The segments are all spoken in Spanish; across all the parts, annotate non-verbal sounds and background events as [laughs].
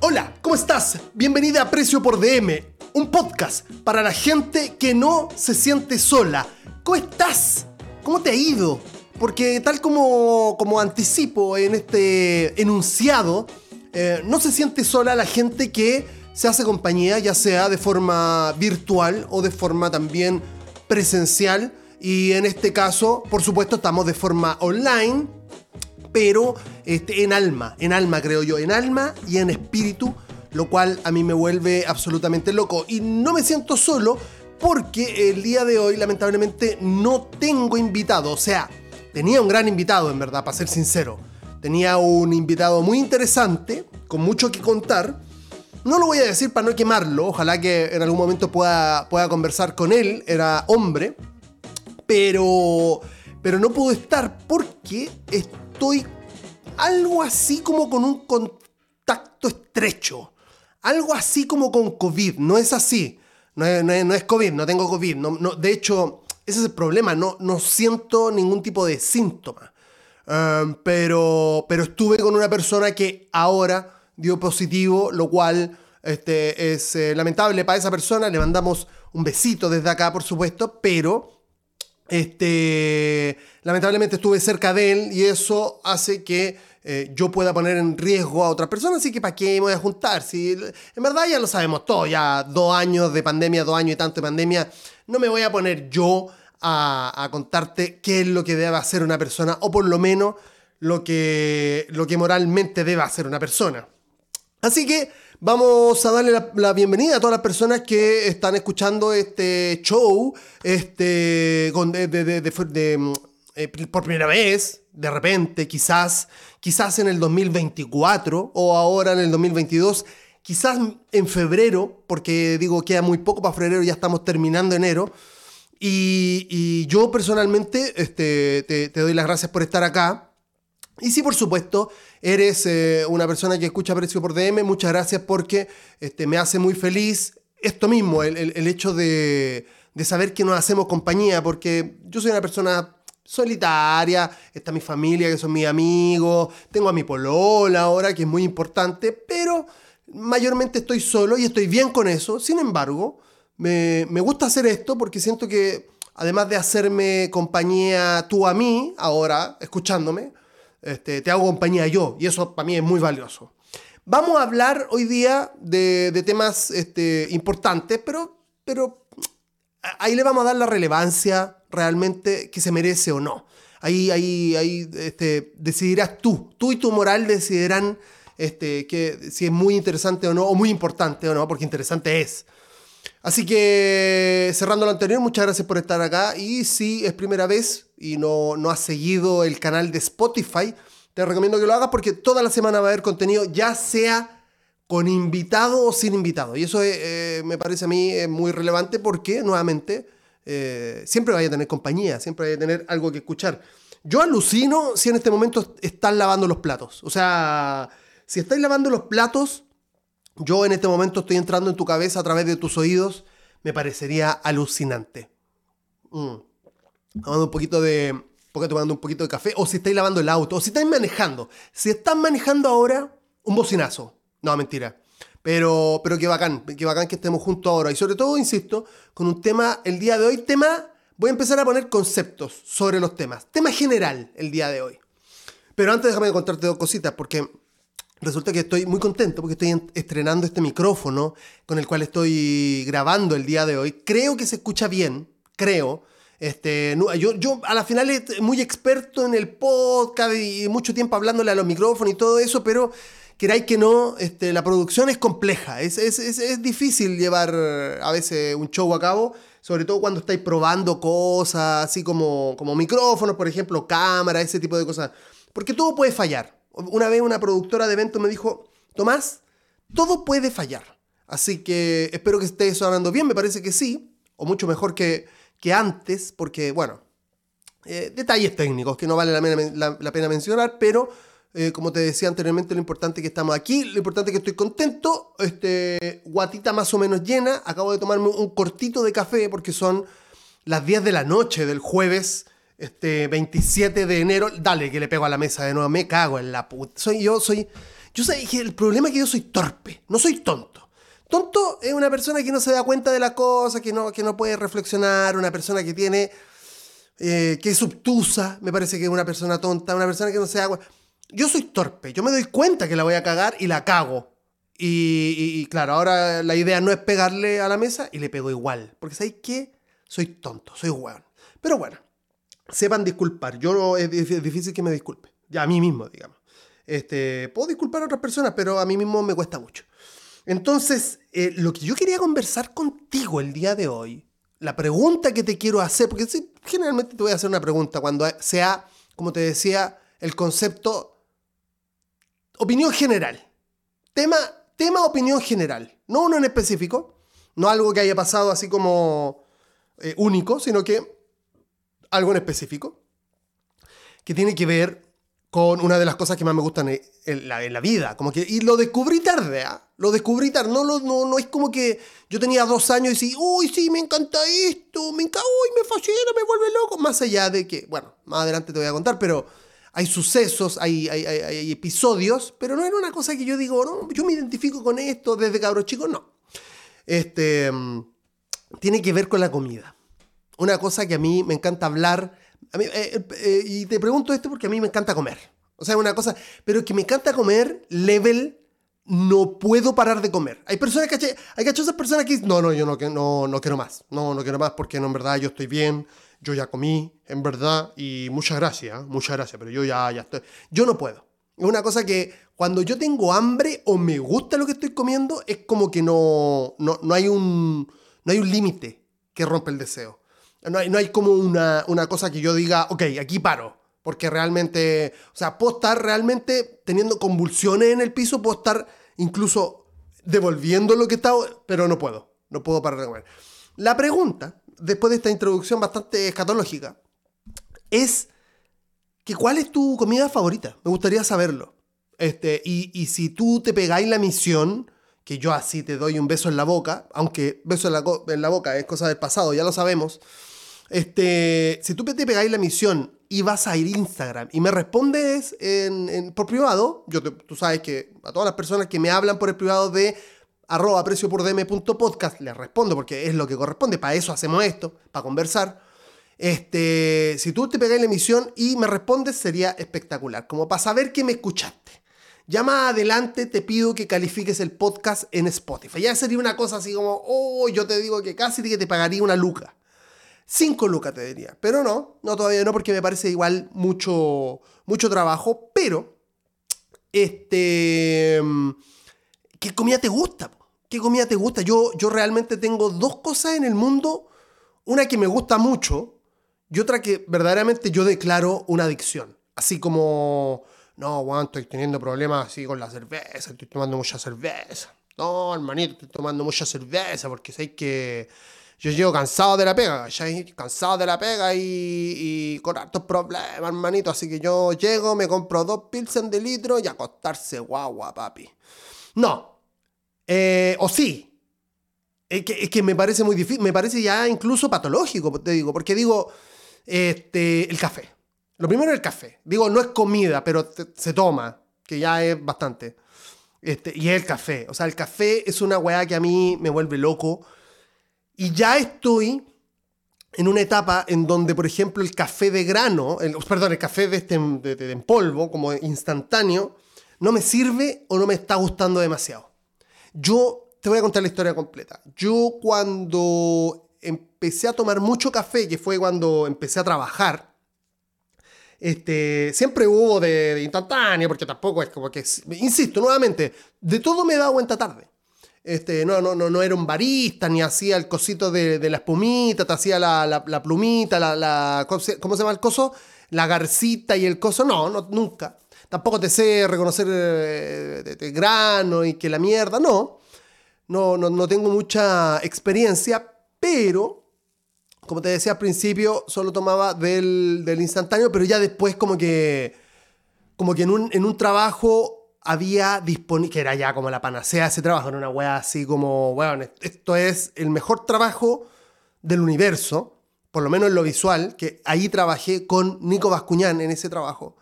Hola, ¿cómo estás? Bienvenida a Precio por DM, un podcast para la gente que no se siente sola. ¿Cómo estás? ¿Cómo te ha ido? Porque tal como, como anticipo en este enunciado, eh, no se siente sola la gente que se hace compañía, ya sea de forma virtual o de forma también presencial. Y en este caso, por supuesto, estamos de forma online, pero este, en alma, en alma creo yo, en alma y en espíritu, lo cual a mí me vuelve absolutamente loco. Y no me siento solo porque el día de hoy lamentablemente no tengo invitado, o sea, tenía un gran invitado en verdad, para ser sincero. Tenía un invitado muy interesante, con mucho que contar. No lo voy a decir para no quemarlo, ojalá que en algún momento pueda, pueda conversar con él, era hombre, pero, pero no puedo estar porque estoy algo así como con un contacto estrecho, algo así como con COVID, no es así, no es, COVID, no tengo COVID, no, no, de hecho, ese es el problema, no, no siento ningún tipo de síntoma. Um, pero, pero estuve con una persona que ahora dio positivo, lo cual este, es eh, lamentable para esa persona. Le mandamos un besito desde acá, por supuesto, pero este, lamentablemente estuve cerca de él y eso hace que eh, yo pueda poner en riesgo a otras personas, así que ¿para qué me voy a juntar? Si, en verdad ya lo sabemos todo, ya dos años de pandemia, dos años y tanto de pandemia, no me voy a poner yo a, contarte qué es lo que debe hacer una persona, o por lo menos lo que, lo que moralmente debe hacer una persona. Así que vamos a darle la, bienvenida a todas las personas que están escuchando este show este, eh, por primera vez, de repente, quizás, quizás en el 2024 o ahora en el 2022 quizás en febrero, porque digo, queda muy poco para febrero, ya estamos terminando enero. Y, yo personalmente este, te, doy las gracias por estar acá. Y si por supuesto eres eh, una persona que escucha Precio por DM, muchas gracias porque este, me hace muy feliz esto mismo, el, hecho de, de, saber que nos hacemos compañía, porque yo soy una persona solitaria, está mi familia, que son mis amigos, tengo a mi polola ahora, que es muy importante, pero mayormente estoy solo y estoy bien con eso. Sin embargo, me, gusta hacer esto porque siento que, además de hacerme compañía tú a mí, ahora, escuchándome, este, te hago compañía yo. Y eso para mí es muy valioso. Vamos a hablar hoy día de, temas este, importantes, pero, pero ahí le vamos a dar la relevancia realmente que se merece o no. Ahí, ahí, ahí este, decidirás tú. Tú y tu moral decidirán este, que, si es muy interesante o no, o muy importante o no, porque interesante es. Así que cerrando lo anterior, muchas gracias por estar acá. Y si es primera vez y no, no has seguido el canal de Spotify, te recomiendo que lo hagas porque toda la semana va a haber contenido, ya sea con invitado o sin invitado. Y eso eh, me parece a mí muy relevante porque, nuevamente, eh, siempre vaya a tener compañía, siempre vaya a tener algo que escuchar. Yo alucino si en este momento están lavando los platos. O sea, si estáis lavando los platos, yo en este momento estoy entrando en tu cabeza a través de tus oídos, me parecería alucinante. Mm. Tomando un poquito de. Porque tomando un poquito de café. O si estáis lavando el auto. O si estáis manejando. Si estás manejando ahora, un bocinazo. No, mentira. Pero, pero qué bacán. Qué bacán que estemos juntos ahora. Y sobre todo, insisto, con un tema, el día de hoy, tema. Voy a empezar a poner conceptos sobre los temas. Tema general el día de hoy. Pero antes déjame contarte dos cositas, porque Resulta que estoy muy contento porque estoy estrenando este micrófono con el cual estoy grabando el día de hoy. Creo que se escucha bien, creo. Este, yo, yo a la final es muy experto en el podcast y mucho tiempo hablándole a los micrófonos y todo eso, pero queráis que no, este, la producción es compleja, es, difícil llevar a veces un show a cabo, sobre todo cuando estáis probando cosas, así como, como micrófonos, por ejemplo, cámara, ese tipo de cosas, porque todo puede fallar. Una vez una productora de eventos me dijo, Tomás, todo puede fallar. Así que espero que esté sonando bien, me parece que sí, o mucho mejor que, antes, porque, bueno, eh, detalles técnicos que no vale la, pena mencionar, pero eh, como te decía anteriormente, lo importante es que estamos aquí, lo importante es que estoy contento, este, guatita más o menos llena, acabo de tomarme un cortito de café porque son las 10 de la noche del jueves este 27 de enero, dale que le pego a la mesa de nuevo, me cago en la puta. Soy yo, soy... Yo sé que el problema es que yo soy torpe, no soy tonto. Tonto es una persona que no se da cuenta de la cosa, que no, que no puede reflexionar, una persona que tiene. Eh, que es obtusa, me parece que es una persona tonta, una persona que no se da cuenta. Yo soy torpe, yo me doy cuenta que la voy a cagar y la cago. Y, claro, ahora la idea no es pegarle a la mesa y le pego igual. Porque ¿sabéis qué? Soy tonto, soy hueón. Pero bueno, sepan disculpar. Yo es difícil que me disculpe. Ya a mí mismo, digamos. Este, puedo disculpar a otras personas, pero a mí mismo me cuesta mucho. Entonces, eh, lo que yo quería conversar contigo el día de hoy, la pregunta que te quiero hacer, porque generalmente te voy a hacer una pregunta cuando sea, como te decía, el concepto opinión general. Tema tema opinión general, no uno en específico, no algo que haya pasado así como eh, único, sino que algo en específico, que tiene que ver con una de las cosas que más me gustan en, la, vida. Como que, y lo descubrí tarde, ¿ah? Lo descubrí tarde. No, no, no es como que yo tenía dos años y decía, uy, sí, me encanta esto, me encanta, uy, me fascina, me vuelve loco. Más allá de que, bueno, más adelante te voy a contar, pero hay sucesos, hay, hay, episodios, pero no era una cosa que yo digo, no, yo me identifico con esto desde cabro chico, no. Este, mm, tiene que ver con la comida. Una cosa que a mí me encanta hablar, eh, eh, eh, y te pregunto esto porque a mí me encanta comer. O sea, una cosa, pero que me encanta comer, level, no puedo parar de comer. Hay personas que, hay cachosas personas que dicen, no, no, yo no, no, no quiero más, no, no quiero más porque en verdad yo estoy bien, yo ya comí, en verdad, y muchas gracias, muchas gracias, pero yo ya, ya estoy. Yo no puedo. Es una cosa que cuando yo tengo hambre o me gusta lo que estoy comiendo, es como que no, no, no hay un, no hay un límite que rompe el deseo. No hay, no hay como una, una cosa que yo diga, ok, aquí paro. Porque realmente, o sea, puedo estar realmente teniendo convulsiones en el piso, puedo estar incluso devolviendo lo que estaba, pero no puedo. No puedo parar de comer. La pregunta después de esta introducción bastante escatológica, es que cuál es tu comida favorita. Me gustaría saberlo. Este, y, si tú te pegáis la misión, que yo así te doy un beso en la boca, aunque beso en la, en la boca es cosa del pasado, ya lo sabemos. Este, si tú te pegáis la misión y vas a ir a Instagram y me respondes en, por privado, yo tú sabes que a todas las personas que me hablan por el privado de arroba precio por podcast, les respondo porque es lo que corresponde, para eso hacemos esto, para conversar. Este, si tú te pegas la emisión y me respondes sería espectacular, como para saber que me escuchaste. Ya más adelante te pido que califiques el podcast en Spotify. Ya sería una cosa así como, oh, yo te digo que casi que te pagaría una luca. Cinco lucas te diría. Pero no, no todavía no, porque me parece igual mucho, mucho trabajo. Pero, este, ¿qué comida te gusta? ¿Qué comida te gusta? Yo, yo realmente tengo dos cosas en el mundo, una que me gusta mucho y otra que verdaderamente yo declaro una adicción. Así como, no, Juan, estoy teniendo problemas así con la cerveza, estoy tomando mucha cerveza. No, hermanito, estoy tomando mucha cerveza porque sé que yo llego cansado de la pega, ya cansado de la pega y, con hartos problemas, hermanito. Así que yo llego, me compro dos pilsen de litro y acostarse guagua, papi. No, eh, o sí. Es que, me parece muy difícil, me parece ya incluso patológico, te digo, porque digo, este, el café. Lo primero es el café. Digo, no es comida, pero se toma, que ya es bastante. Este, y es el café. O sea, el café es una weá que a mí me vuelve loco. Y ya estoy en una etapa en donde, por ejemplo, el café de grano, perdón, el café de este, en polvo, como instantáneo, no me sirve o no me está gustando demasiado. Yo te voy a contar la historia completa. Yo cuando empecé a tomar mucho café, que fue cuando empecé a trabajar, este, siempre hubo de, instantáneo, porque tampoco es como que, insisto, nuevamente, de todo me he dado cuenta tarde. Este, no, no, no, no era un barista, ni hacía el cosito de, la espumita, te hacía la, plumita, la, ¿cómo se llama el coso? La garcita y el coso, no, no nunca. Tampoco te sé reconocer eh, de, grano y que la mierda, no. No, no, tengo mucha experiencia, pero como te decía al principio, solo tomaba del, instantáneo, pero ya después como que, como que en un, en un trabajo había disponible, que era ya como la panacea ese trabajo, era una wea así como, bueno, esto es el mejor trabajo del universo, por lo menos en lo visual, que ahí trabajé con Nico Bascuñán en ese trabajo.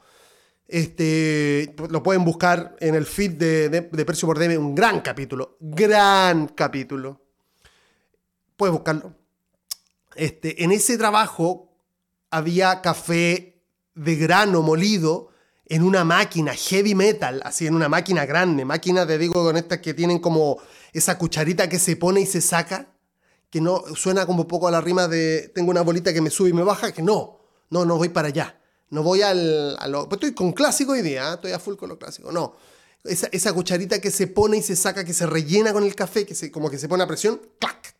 Este, lo pueden buscar en el feed de, de, Precio por DM, un gran capítulo, gran capítulo. Puedes buscarlo. Este, en ese trabajo había café de grano molido en una máquina heavy metal, así en una máquina grande, máquina te digo con estas que tienen como esa cucharita que se pone y se saca, que no suena como poco a la rima de tengo una bolita que me sube y me baja, que no, no, no voy para allá, no voy al, a lo, pues estoy con clásico hoy día, ¿eh? estoy a full con lo clásico, no, esa, esa, cucharita que se pone y se saca, que se rellena con el café, que se, como que se pone a presión, ¡clac!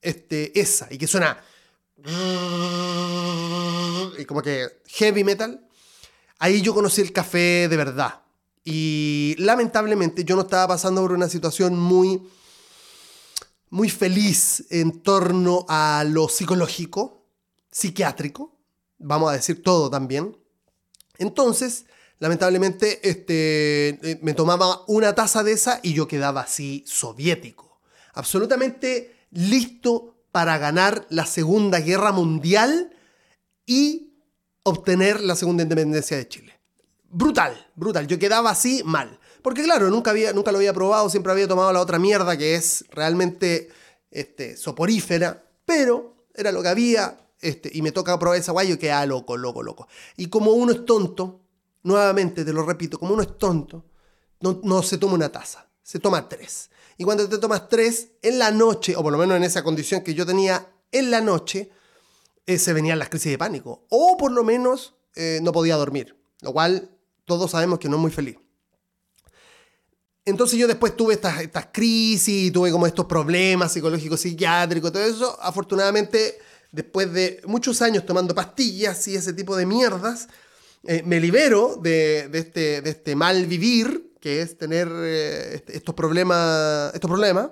Este, esa, y que suena y como que heavy metal, ahí yo conocí el café de verdad. Y lamentablemente yo no estaba pasando por una situación muy, muy feliz en torno a lo psicológico, psiquiátrico, vamos a decir todo también. Entonces, lamentablemente, este, eh, me tomaba una taza de esa y yo quedaba así soviético, absolutamente listo para ganar la Segunda Guerra Mundial y obtener la segunda independencia de Chile. Brutal, brutal. Yo quedaba así mal. Porque claro, nunca, había, nunca lo había probado, siempre había tomado la otra mierda que es realmente este, soporífera, pero era lo que había este, y me toca probar esa guay y yo quedaba loco, loco, loco. Y como uno es tonto, nuevamente te lo repito, como uno es tonto, no se toma una taza, se toma tres. Y cuando te tomas tres en la noche, o por lo menos en esa condición que yo tenía en la noche, eh, se venían las crisis de pánico. O por lo menos eh, no podía dormir. Lo cual todos sabemos que no es muy feliz. Entonces yo después tuve estas, estas crisis, tuve como estos problemas psicológicos, psiquiátricos, todo eso. Afortunadamente, después de muchos años tomando pastillas y ese tipo de mierdas, eh, me libero de, este, de este mal vivir que es tener eh, estos problemas, estos problemas.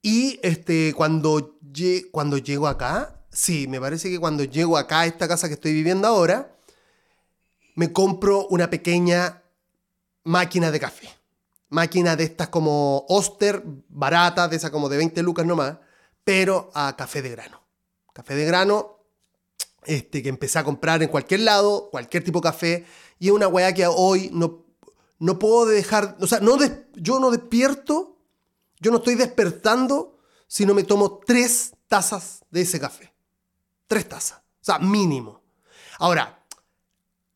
Y este, cuando, cuando llego acá, sí, me parece que cuando llego acá a esta casa que estoy viviendo ahora, me compro una pequeña máquina de café. Máquina de estas como Oster, barata, de esa como de 20 lucas nomás, pero a café de grano. Café de grano, este, que empecé a comprar en cualquier lado, cualquier tipo de café, y es una weá que hoy no, no puedo dejar, o sea, no yo no despierto, yo no estoy despertando si no me tomo tres tazas de ese café. Tres tazas, o sea, mínimo. Ahora,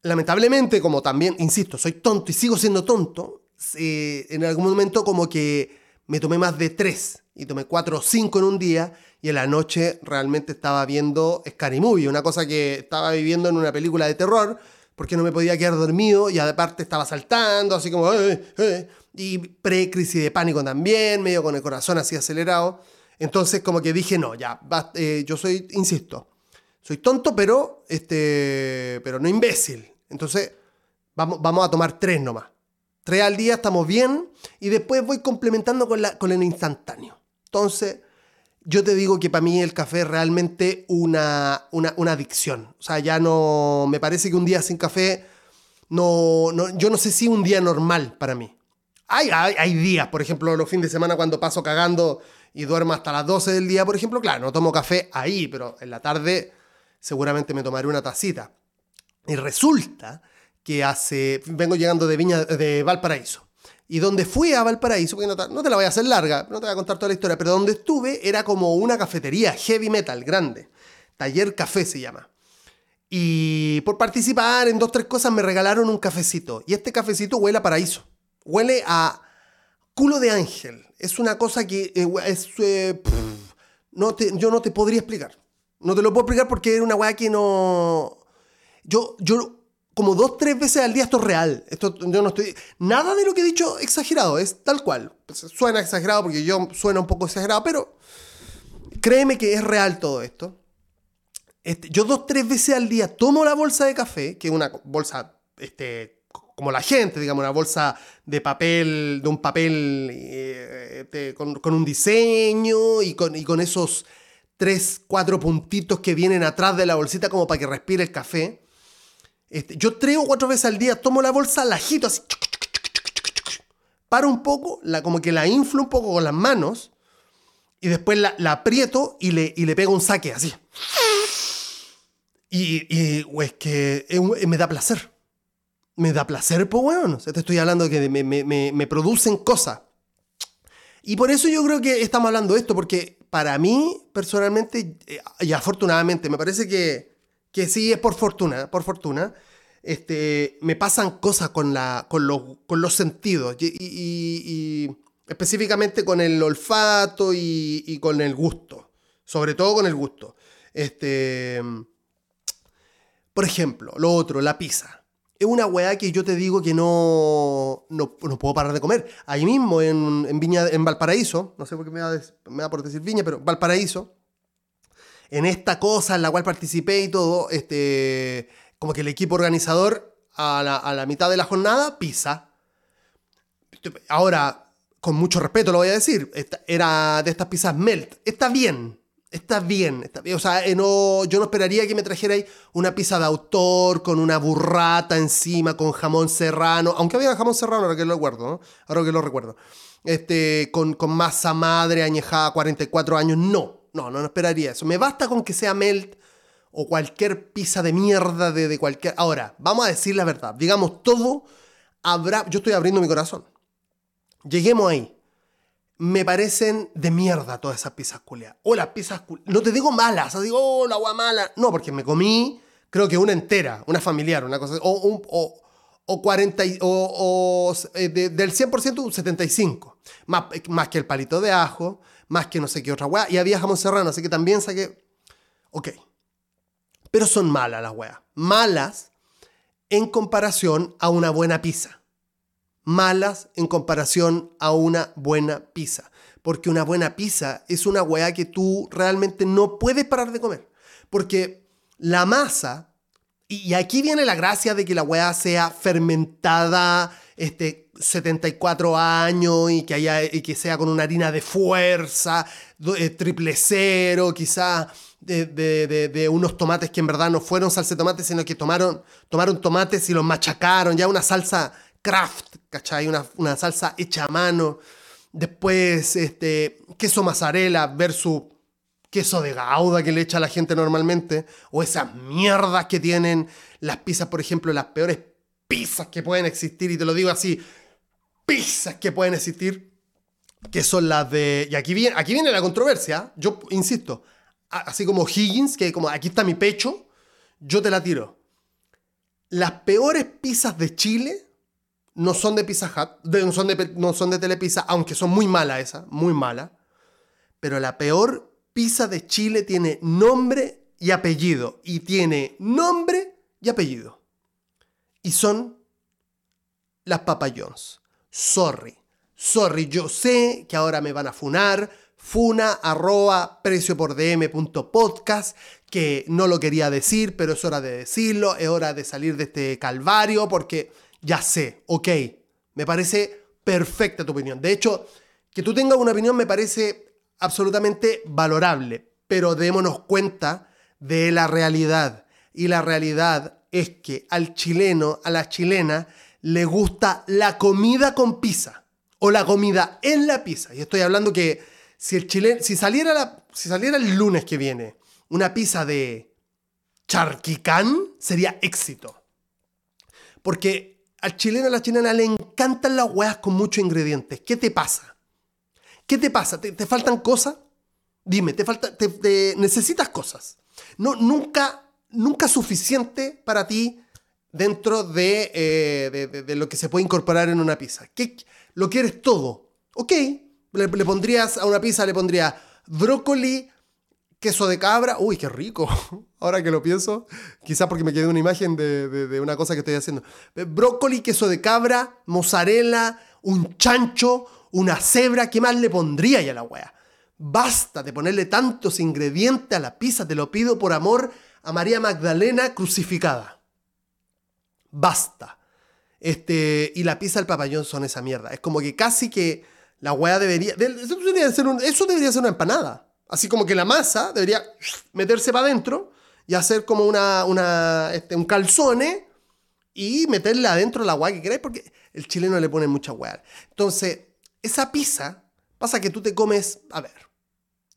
lamentablemente, como también, insisto, soy tonto y sigo siendo tonto, eh, en algún momento como que me tomé más de tres y tomé cuatro o cinco en un día y en la noche realmente estaba viendo Scary Movie, una cosa que estaba viviendo en una película de terror, porque no me podía quedar dormido y aparte estaba saltando, así como... Eh, eh", y pre-crisis de pánico también, medio con el corazón así acelerado. Entonces como que dije, no, ya, eh, yo soy, insisto, soy tonto, pero, este, pero no imbécil. Entonces vamos, vamos a tomar tres nomás. Tres al día, estamos bien, y después voy complementando con, la, con el instantáneo. Entonces, yo te digo que para mí el café es realmente una, una, adicción. O sea, ya no. Me parece que un día sin café. No, no, yo no sé si un día normal para mí. Hay, hay, días, por ejemplo, los fines de semana cuando paso cagando y duermo hasta las 12 del día, por ejemplo, claro, no tomo café ahí, pero en la tarde seguramente me tomaré una tacita. Y resulta que hace. Vengo llegando de Viña de Valparaíso. Y donde fui a Valparaíso, no te, la voy a hacer larga, no te voy a contar toda la historia, pero donde estuve era como una cafetería heavy metal grande. Taller Café se llama. Y por participar en dos, tres cosas me regalaron un cafecito. Y este cafecito huele a paraíso. Huele a culo de ángel. Es una cosa que eh, es, eh, no yo no te podría explicar. No te lo puedo explicar porque es una weá que no... Yo, yo como dos, tres veces al día esto es real. Esto, yo no estoy. Nada de lo que he dicho exagerado, es tal cual. Pues, suena exagerado porque yo suena un poco exagerado, pero créeme que es real todo esto. Este, yo dos, tres veces al día tomo la bolsa de café, que es una bolsa este, como la gente, digamos, una bolsa de papel, de un papel eh, este, con, con, un diseño y con, y con esos tres, cuatro puntitos que vienen atrás de la bolsita como para que respire el café. Este, yo tres o cuatro veces al día tomo la bolsa, la agito así. Paro un poco, la, como que la inflo un poco con las manos. Y después la, aprieto y le, y le pego un saque así. Y, y es que me da placer. me da placer, pues bueno, te estoy hablando que me, me, me, producen cosas. Y por eso yo creo que estamos hablando de esto, porque para mí, personalmente, eh, y afortunadamente, me parece que, que sí es por fortuna, por fortuna, este, me pasan cosas con, la, con, los, con los sentidos, y, específicamente con el olfato y, y, con el gusto, sobre todo con el gusto. Este, por ejemplo, lo otro, la pizza es una weá que yo te digo que no, no, puedo parar de comer. Ahí mismo, en, Viña, en Valparaíso, no sé por qué me da, me da por decir Viña, pero Valparaíso, en esta cosa en la cual participé y todo, este, como que el equipo organizador a la, a la mitad de la jornada, pizza. Ahora, con mucho respeto lo voy a decir, era de estas pizzas melt. Está bien, está bien, está bien. O sea, eh, no, yo no esperaría que me trajerais una pizza de autor con una burrata encima, con jamón serrano, aunque había jamón serrano, ahora que lo recuerdo, ¿no? Ahora que lo recuerdo. Este, con, con masa madre añejada 44 años, no, no, no, esperaría eso. Me basta con que sea melt o cualquier pizza de mierda de, de cualquier... Ahora, vamos a decir la verdad, digamos todo, habrá... Yo estoy abriendo mi corazón. Lleguemos ahí me parecen de mierda todas esas pizzas culiadas. O las pizzas culiadas. No te digo malas, o digo, oh, la agua mala. No, porque me comí, creo que una entera, una familiar, una cosa. O, o, o 40, o, eh, del 100% un 75. Más, más que el palito de ajo, más que no sé qué otra weá. Y había jamón serrano, así que también saqué. Ok. Pero son malas las weas. Malas en comparación a una buena pizza malas en comparación a una buena pizza. Porque una buena pizza es una weá que tú realmente no puedes parar de comer. Porque la masa, y aquí viene la gracia de que la weá sea fermentada este, 74 años y que, haya, y que sea con una harina de fuerza, eh, triple cero, quizás de, de, unos tomates que en verdad no fueron salsa de tomate, sino que tomaron, tomaron tomates y los machacaron, ya una salsa craft, ¿cachai? Una, una salsa hecha a mano. Después, este, queso mozzarella versus queso de gauda que le echa la gente normalmente. O esas mierdas que tienen las pizzas, por ejemplo, las peores pizzas que pueden existir. Y te lo digo así, pizzas que pueden existir. Que son las de... Y aquí viene, aquí viene la controversia. Yo insisto, así como Higgins, que como aquí está mi pecho, yo te la tiro. Las peores pizzas de Chile no son de Pizza Hut, no, son de, no son de Telepizza, aunque son muy malas esa, muy mala. Pero la peor pizza de Chile tiene nombre y apellido. Y tiene nombre y apellido. Y son las Papa John's. Sorry. Sorry, yo sé que ahora me van a funar. Funa arroba precio por podcast que no lo quería decir, pero es hora de decirlo, es hora de salir de este calvario porque ya sé, ok, me parece perfecta tu opinión. De hecho, que tú tengas una opinión me parece absolutamente valorable, pero démonos cuenta de la realidad. Y la realidad es que al chileno, a la chilena, le gusta la comida con pizza o la comida en la pizza. Y estoy hablando que si, el chileno, si, saliera, la, si saliera el lunes que viene una pizza de charquicán, sería éxito. Porque al chileno a la chilena le encantan las hueás con muchos ingredientes. ¿Qué te pasa? ¿Qué te pasa? ¿Te, faltan cosas? Dime, ¿te, falta, te, necesitas cosas? No, nunca, nunca suficiente para ti dentro eh, de, de, lo que se puede incorporar en una pizza. ¿Qué, lo quieres todo. Ok, le, le pondrías a una pizza, le pondría brócoli, queso de cabra. Uy, qué rico. [laughs] Ahora que lo pienso, quizás porque me quedé una imagen de, una cosa que estoy haciendo. Brócoli, queso de cabra, mozzarella, un chancho, una cebra. ¿Qué más le pondría ya a la wea? Basta de ponerle tantos ingredientes a la pizza, te lo pido por amor a María Magdalena crucificada. Basta. Este, y la pizza del papayón son esa mierda. Es como que casi que la wea debería ser, eso debería ser una empanada. Así como que la masa debería meterse para adentro y hacer como una, una este, un calzone y meterla adentro la agua que queráis porque el chileno le pone mucha hueá. Entonces, esa pizza pasa que tú te comes, a ver,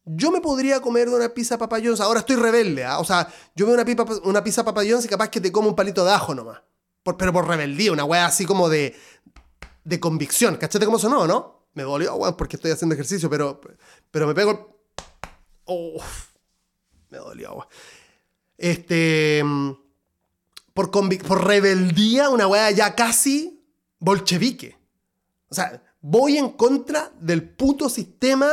yo me podría comer una pizza papayón, ahora estoy rebelde, ¿ah? o sea, yo veo una, pipa, una pizza papayón y capaz que te como un palito de ajo nomás. pero por rebeldía, una weá así como de, de convicción. ¿Cachate cómo sonó, no? Me dolió, weón, porque estoy haciendo ejercicio, pero, pero me pego... Oh, me dolió. Este... Por, por rebeldía, una weá ya casi bolchevique. O sea, voy en contra del puto sistema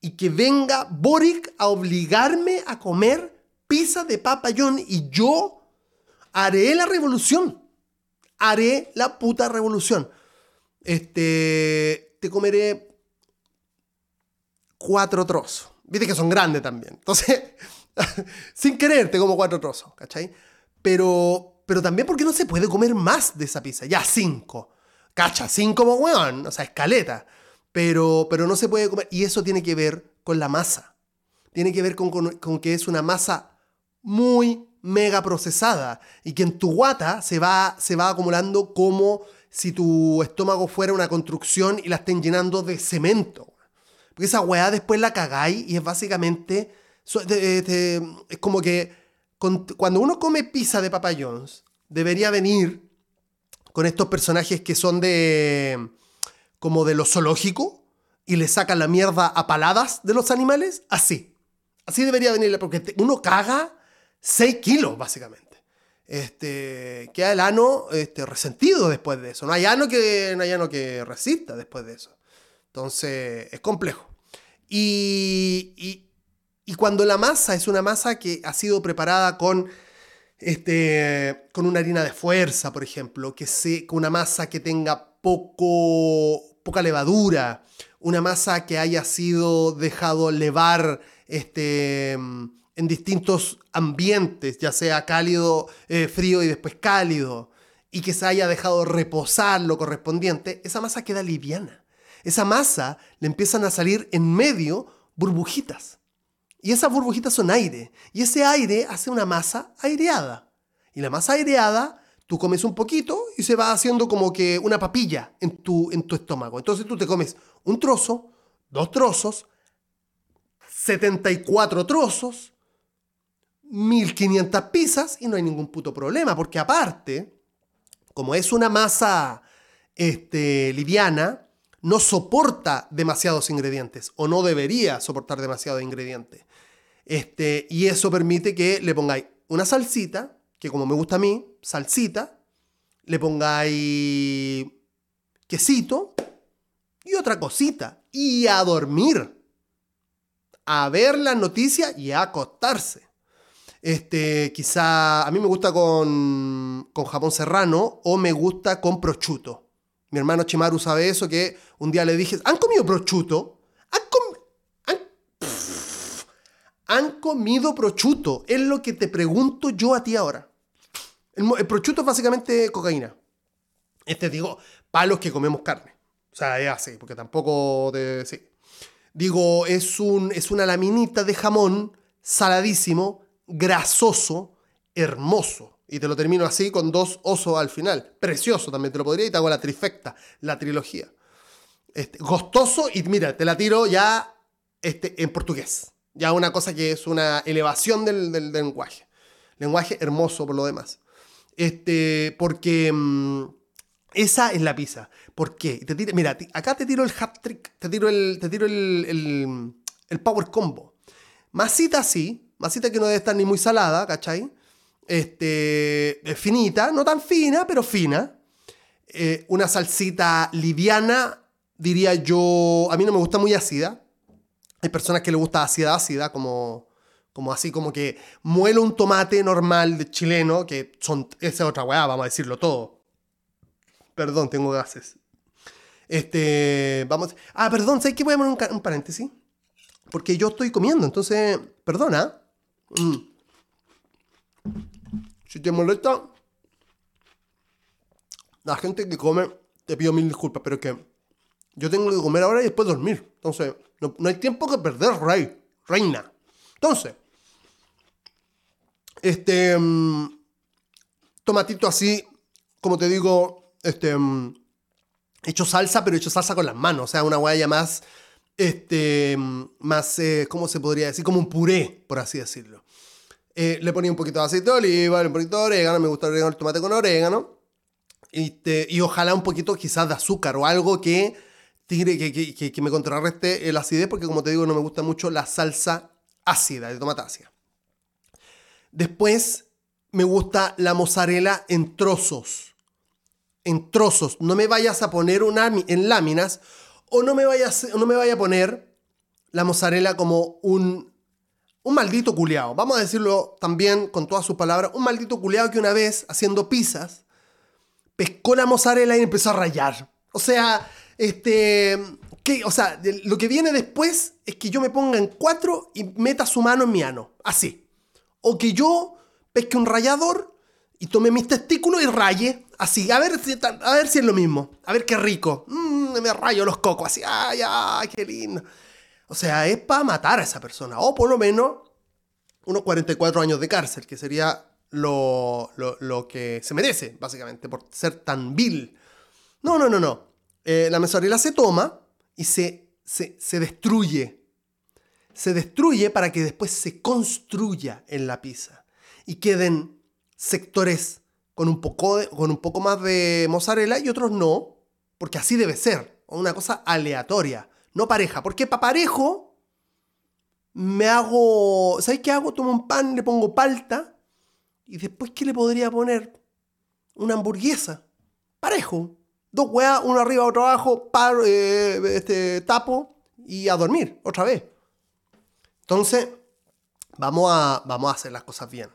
y que venga Boric a obligarme a comer pizza de Papa John y yo haré la revolución. Haré la puta revolución. Este, te comeré cuatro trozos. Viste que son grandes también. Entonces, [laughs] sin querer te como cuatro trozos, ¿cachai? Pero, pero también porque no se puede comer más de esa pizza. Ya cinco. Cacha, cinco como weón. O sea, escaleta pero, pero no se puede comer. Y eso tiene que ver con la masa. Tiene que ver con, con, que es una masa muy mega procesada y que en tu guata se va, se va acumulando como si tu estómago fuera una construcción y la estén llenando de cemento. Porque esa weá después la cagáis y es básicamente... es como que cuando uno come pizza de Papa John's, debería venir con estos personajes que son de como de lo zoológico y le sacan la mierda a paladas de los animales, así. Así debería venir, porque uno caga 6 kilos, básicamente. Este, queda el ano este, resentido después de eso. No hay, ano que, no hay ano que resista después de eso. Entonces, es complejo. Y, cuando la masa es una masa que ha sido preparada con, este, con una harina de fuerza, por ejemplo, que se, con una masa que tenga poco, poca levadura, una masa que haya sido dejado levar este, en distintos ambientes, ya sea cálido, eh, frío y después cálido, y que se haya dejado reposar lo correspondiente, esa masa queda liviana. Esa masa le empiezan a salir en medio burbujitas. Y esas burbujitas son aire. Y ese aire hace una masa aireada. Y la masa aireada Tú comes un poquito y se va haciendo como que una papilla en tu, en tu estómago. Entonces tú te comes un trozo, dos trozos, 74 trozos, 1500 pizzas y no hay ningún puto problema, porque aparte, como es una masa este, liviana, no soporta demasiados ingredientes o no debería soportar demasiados ingredientes. Este, y eso permite que le pongáis una salsita, que como me gusta a mí, salsita, le pongáis quesito y otra cosita. Y a dormir. A ver las noticias y a acostarse. Este, quizá a mí me gusta con, con jamón serrano o me gusta con prosciutto. Mi hermano Chimaru sabe eso, que un día le dije, ¿han comido prosciutto? ¿Han, ¿Han comido prosciutto? Es lo que te pregunto yo a ti ahora. El, el prosciutto es básicamente cocaína. Este digo, para los que comemos carne. O sea, es así, porque tampoco de. Sí. Digo, es, un, es una laminita de jamón saladísimo, grasoso, hermoso. Y te lo termino así con dos osos al final. Precioso también te lo podría y te hago la trifecta, la trilogía. Este, gostoso y mira, te la tiro ya este, en portugués. Ya una cosa que es una elevación del, del lenguaje. Lenguaje hermoso por lo demás. Este, porque mm, esa es la pizza. ¿Por qué? Te mira, acá te tiro el hat trick, te tiro el, te tiro el, el, power combo. Masita así, masita que no debe estar ni muy salada, ¿cachai? Este, finita, no tan fina, pero fina. Eh, una salsita liviana, diría yo, a mí no me gusta muy ácida. Hay personas que le gusta ácida, ácida, como, como así, como que muelo un tomate normal de chileno, que son, esa otra weá, vamos a decirlo todo. Perdón, tengo gases. Este, vamos. Ah, perdón, ¿sabes qué? Voy a poner un, paréntesis. Porque yo estoy comiendo, entonces, perdona. Mm. Si te molesta, la gente que come, te pido mil disculpas, pero que yo tengo que comer ahora y después dormir. Entonces, no, no hay tiempo que perder, rey, reina. Entonces, este mm, tomatito así, como te digo, este mm, hecho salsa, pero hecho salsa con las manos, o sea, una guaya más este mm, más eh, ¿cómo se podría decir? Como un puré, por así decirlo. Eh, le ponía un poquito de aceite de oliva, un poquito de orégano, me gusta el, orégano, el tomate con orégano. y, ojalá un poquito quizás de azúcar o algo que, que, que, que me contrarreste el acidez, porque como te digo, no me gusta mucho la salsa ácida de tomate ácida. Después me gusta la mozzarella en trozos. En trozos. No me vayas a poner una, en láminas o no me, vayas, no me vaya a poner la mozzarella como un, un maldito culeado. Vamos a decirlo también con todas sus palabras. Un maldito culeado que una vez haciendo pizzas pescó la mozzarella y empezó a rayar. O sea, este, o sea, lo que viene después es que yo me ponga en cuatro y meta su mano en mi ano. Así. O que yo pesque un rallador y tome mis testículos y raye. Así. A ver si, a ver si es lo mismo. A ver qué rico. Mm, me rayo los cocos. Así. Ay, ay, qué lindo. O sea, es para matar a esa persona. O por lo menos unos 44 años de cárcel, que sería lo, lo, que se merece, básicamente, por ser tan vil. No, no, no, no. Eh, la mozzarella se toma y se, se, destruye. Se destruye para que después se construya en la pizza y queden sectores con un poco, con un poco más de mozzarella y otros no, porque así debe ser. Una cosa aleatoria, no pareja. Porque para parejo me hago. ¿Sabes qué hago? Tomo un pan, le pongo palta y después, ¿qué le podría poner? Una hamburguesa. Parejo. Dos weas, uno arriba, otro abajo, eh, este, tapo y a dormir otra vez. Entonces, vamos a, vamos a hacer las cosas bien.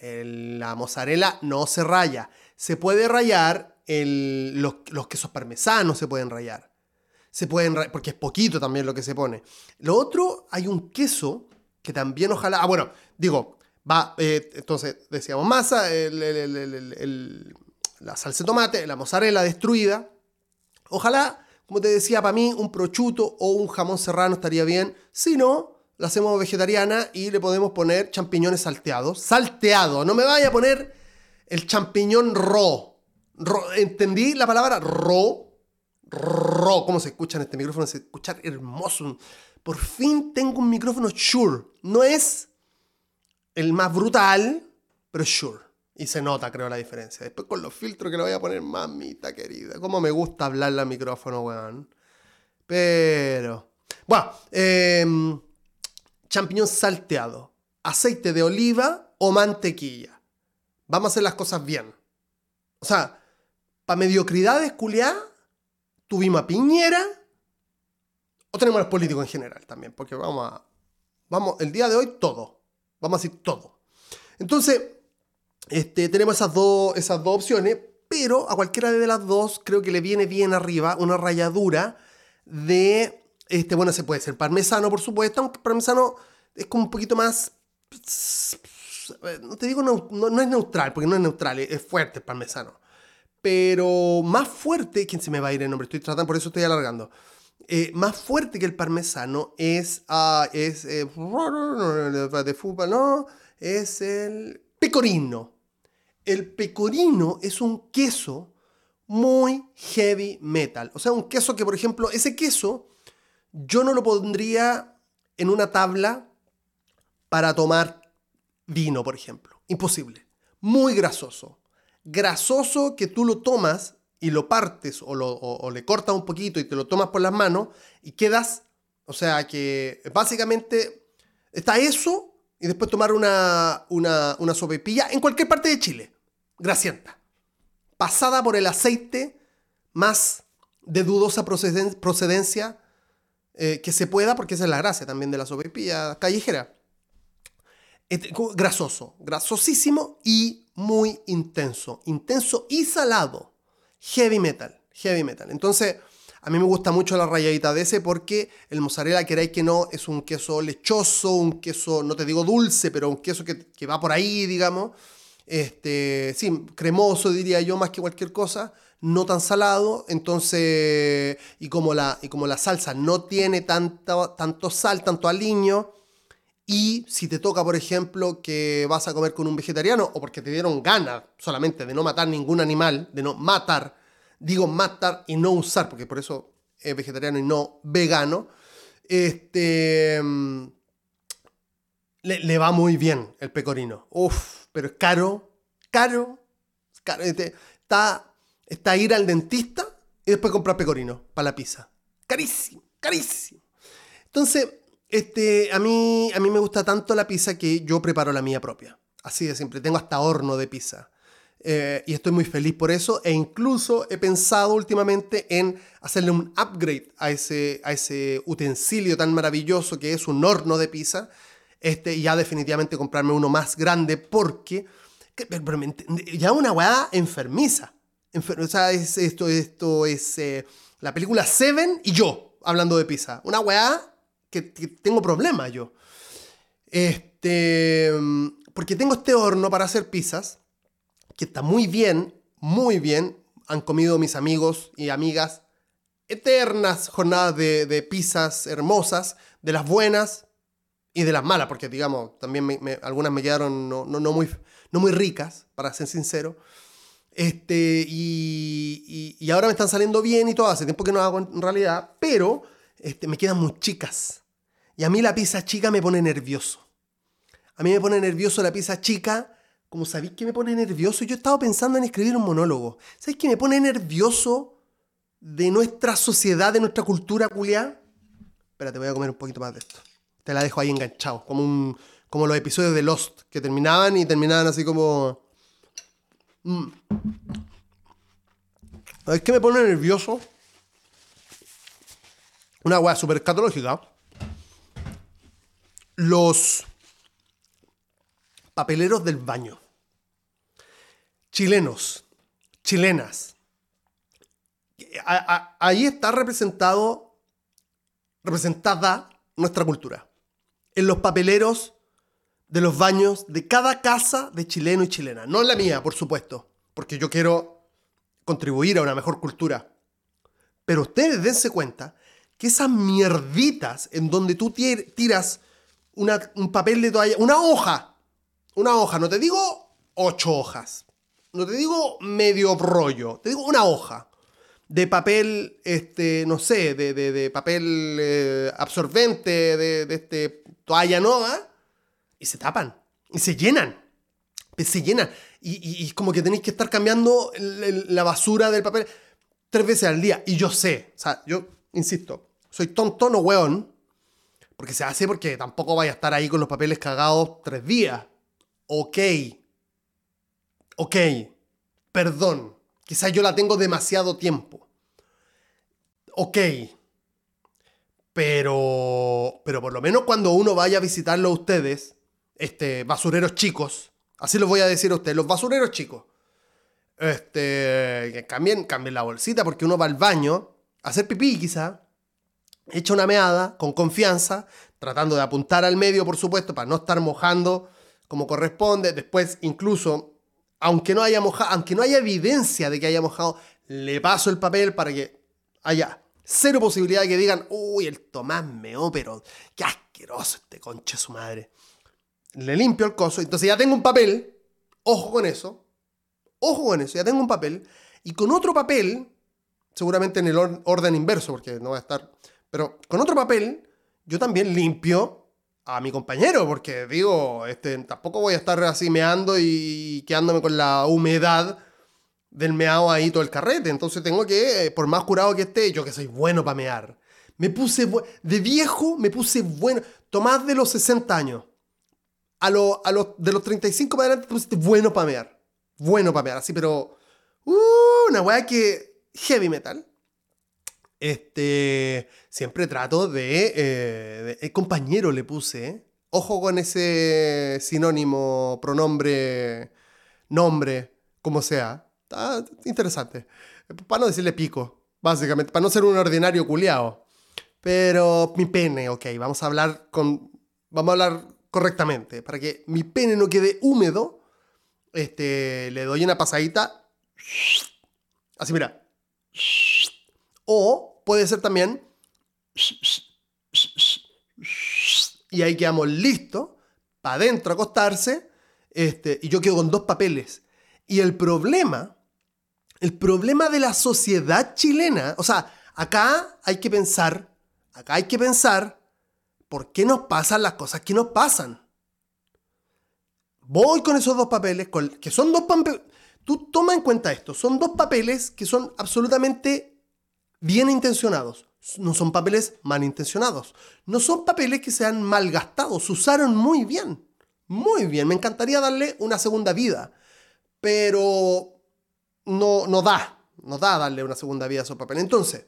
la mozzarella no se raya. Se puede rayar los, los, quesos parmesanos, se pueden rayar. Se pueden porque es poquito también lo que se pone. Lo otro, hay un queso que también ojalá... Ah, bueno, digo, va, eh, entonces decíamos masa, la salsa de tomate, la mozzarella destruida. Ojalá, como te decía, para mí un prochuto o un jamón serrano estaría bien. Si no, la hacemos vegetariana y le podemos poner champiñones salteados. Salteado, no me vaya a poner el champiñón ro. ¿Entendí la palabra ro? Ro, ¿cómo se escucha en este micrófono? Se escucha hermoso. Por fin tengo un micrófono Shure. No es el más brutal, pero Shure. Y se nota, creo, la diferencia. Después con los filtros que le voy a poner, mamita querida. Cómo me gusta hablarle al micrófono, weón. Pero. Bueno, champiñón salteado. Aceite de oliva o mantequilla. Vamos a hacer las cosas bien. O sea, para mediocridades culiá, tuvimos a Piñera o tenemos a los políticos en general también. Porque vamos a. Vamos, el día de hoy, todo. Vamos a decir todo. Entonces, este, tenemos esas, dos, esas dos opciones, pero a cualquiera de las dos creo que le viene bien arriba una ralladura de, este, bueno, se puede ser parmesano, por supuesto, aunque parmesano es como un poquito más, no te digo, no, no, es neutral, porque no es neutral, es fuerte el parmesano, pero más fuerte, ¿quién se me va a ir el nombre? Estoy tratando, por eso estoy alargando. Eh, más fuerte que el parmesano es, uh, es eh, de fútbol, no, es el pecorino el pecorino es un queso muy heavy metal. O sea, un queso que, por ejemplo, ese queso yo no lo pondría en una tabla para tomar vino, por ejemplo. Imposible. Muy grasoso. Grasoso que tú lo tomas y lo partes o, lo, le cortas un poquito y te lo tomas por las manos y quedas, o sea que básicamente está eso y después tomar una, una, una sopepilla en cualquier parte de Chile grasienta, pasada por el aceite más de dudosa procedencia eh, que se pueda, porque esa es la gracia también de la sopepilla callejera. Este, grasoso, grasosísimo y muy intenso. Intenso y salado. Heavy metal, heavy metal. Entonces, a mí me gusta mucho la rayadita de ese porque el mozzarella, queráis que no, es un queso lechoso, un queso, no te digo dulce, pero un queso que, que va por ahí, digamos este, sí, cremoso diría yo más que cualquier cosa, no tan salado, entonces, y como la, y como la salsa no tiene tanto, tanto sal, tanto aliño, y si te toca, por ejemplo, que vas a comer con un vegetariano, o porque te dieron ganas solamente de no matar ningún animal, de no matar, digo matar y no usar, porque por eso es vegetariano y no vegano, este, mm, le, va muy bien el pecorino. Uf, pero es caro, caro, caro. Este, está, está ir al dentista y después comprar pecorino para la pizza. Carísimo, carísimo. Entonces, este, a, mí, a mí me gusta tanto la pizza que yo preparo la mía propia. Así de siempre. Tengo hasta horno de pizza. Eh, y estoy muy feliz por eso. E incluso he pensado últimamente en hacerle un upgrade a ese, a ese utensilio tan maravilloso que es un horno de pizza. Este, y ya definitivamente comprarme uno más grande porque ya una weá enfermiza. o sea, esto, esto es eh, la película Seven y yo hablando de pizza. Una weá que, tengo problemas yo. Este, porque tengo este horno para hacer pizzas que está muy bien, muy bien. Han comido mis amigos y amigas eternas jornadas de, de pizzas hermosas, de las buenas y de las malas, porque digamos, también algunas me quedaron no, no, muy, no muy ricas, para ser sincero. Este, y, y, ahora me están saliendo bien y todo, hace tiempo que no hago en realidad, pero este, me quedan muy chicas. Y a mí la pizza chica me pone nervioso. A mí me pone nervioso la pizza chica. Como sabéis que me pone nervioso, yo he estado pensando en escribir un monólogo. ¿Sabéis que me pone nervioso de nuestra sociedad, de nuestra cultura culiada? Espérate, voy a comer un poquito más de esto. Te la dejo ahí enganchado, como, un, como los episodios de Lost, que terminaban y terminaban así como... Mm. ¿Sabéis que me pone nervioso? Una weá súper escatológica. Los papeleros del baño. Chilenos, chilenas. Ahí está representado, representada nuestra cultura. En los papeleros de los baños de cada casa de chileno y chilena. No en la mía, por supuesto, porque yo quiero contribuir a una mejor cultura. Pero ustedes dense cuenta que esas mierditas en donde tú tiras un papel de toalla, una hoja, una hoja, no te digo ocho hojas, no te digo medio rollo, te digo una hoja de papel, este, no sé, de, papel eh, absorbente, de, este, toalla nueva, y se tapan, y se llenan, se llenan, y, y, como que tenéis que estar cambiando la basura del papel tres veces al día, y yo sé, o sea, yo insisto, soy tonto, no weón. Porque se hace porque tampoco vaya a estar ahí con los papeles cagados tres días. Ok. Ok. Perdón. Quizás yo la tengo demasiado tiempo. Ok. Pero. Pero por lo menos cuando uno vaya a visitarlo a ustedes, este, basureros chicos, así los voy a decir a ustedes, los basureros chicos. Este. Que cambien, cambien la bolsita porque uno va al baño a hacer pipí quizá hecha una meada con confianza, tratando de apuntar al medio, por supuesto, para no estar mojando como corresponde. Después, incluso, aunque no haya mojado, aunque no haya evidencia de que haya mojado, le paso el papel para que haya cero posibilidad de que digan, uy, el Tomás meó, pero qué asqueroso este conche su madre. Le limpio el coso, entonces ya tengo un papel, ojo con eso, ojo con eso, ya tengo un papel, y con otro papel, seguramente en el orden inverso, porque no va a estar pero con otro papel, yo también limpio a mi compañero, porque digo, este, tampoco voy a estar así meando y quedándome con la humedad del meado ahí todo el carrete. Entonces tengo que, eh, por más curado que esté, yo que soy bueno para mear. Me puse, de viejo, me puse bueno. Tomás de los 60 años. A, lo, a los, de los 35 para adelante, te pusiste bueno para mear. Bueno para mear, así, pero. Uh, una weá que. Heavy metal. Este, siempre trato de, eh, compañero le puse. Ojo con ese sinónimo, pronombre, nombre, como sea. Está interesante. Para no decirle pico, básicamente. Para no ser un ordinario culiao. Pero mi pene, ok, vamos a hablar con. Vamos a hablar correctamente. Para que mi pene no quede húmedo, este, le doy una pasadita. Así, mira. O puede ser también... Y ahí quedamos listos, para adentro acostarse, este, y yo quedo con dos papeles. Y el problema, el problema de la sociedad chilena, o sea, acá hay que pensar, acá hay que pensar, ¿por qué nos pasan las cosas que nos pasan? Voy con esos dos papeles, que son dos papeles, tú toma en cuenta esto. Son dos papeles que son absolutamente bien intencionados. No son papeles mal intencionados. No son papeles que se han malgastado. Se usaron muy bien. Muy bien. Me encantaría darle una segunda vida. Pero no, no da. No da darle una segunda vida a esos papeles. Entonces,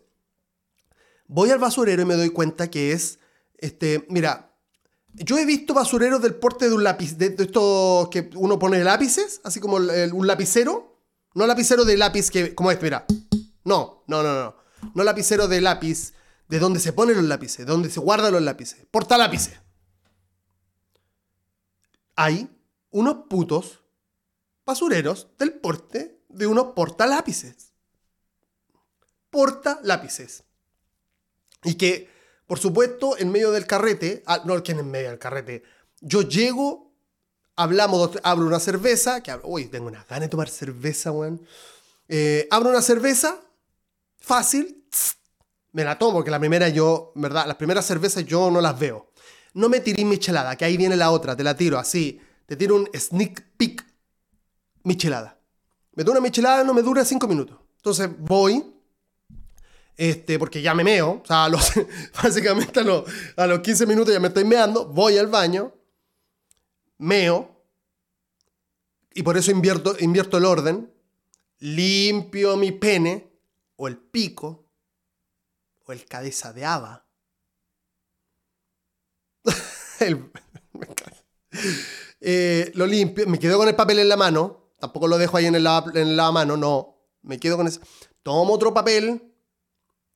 voy al basurero y me doy cuenta que es. Este, mira, yo he visto basureros del porte de un lápiz, de, estos que uno pone lápices, así como un lapicero. No lapicero de lápiz que, como es, mira. No, no, no, no. No lapicero de lápiz, de donde se ponen los lápices, de donde se guardan los lápices. Porta lápices. Hay unos putos basureros del porte de unos porta lápices. Porta lápices. Y que por supuesto, en medio del carrete, ah, no, que en medio del carrete, yo llego, hablamos, abro una cerveza, que uy, tengo una gana de tomar cerveza, weón. Eh, abro una cerveza, fácil, me la tomo, porque la primera yo, ¿verdad? Las primeras cervezas yo no las veo. No me tiré michelada, que ahí viene la otra, te la tiro así, te tiro un sneak peek michelada. Me doy una michelada, no me dura cinco minutos. Entonces voy, este, porque ya me meo, o sea, los, [laughs] básicamente a los, a los 15 minutos ya me estoy meando, voy al baño, meo, y por eso invierto, invierto el orden, limpio mi pene, o el pico, o el cabeza de haba. [laughs] Eh, lo limpio, me quedo con el papel en la mano, tampoco lo dejo ahí en la, en la mano, no, me quedo con eso. Tomo otro papel,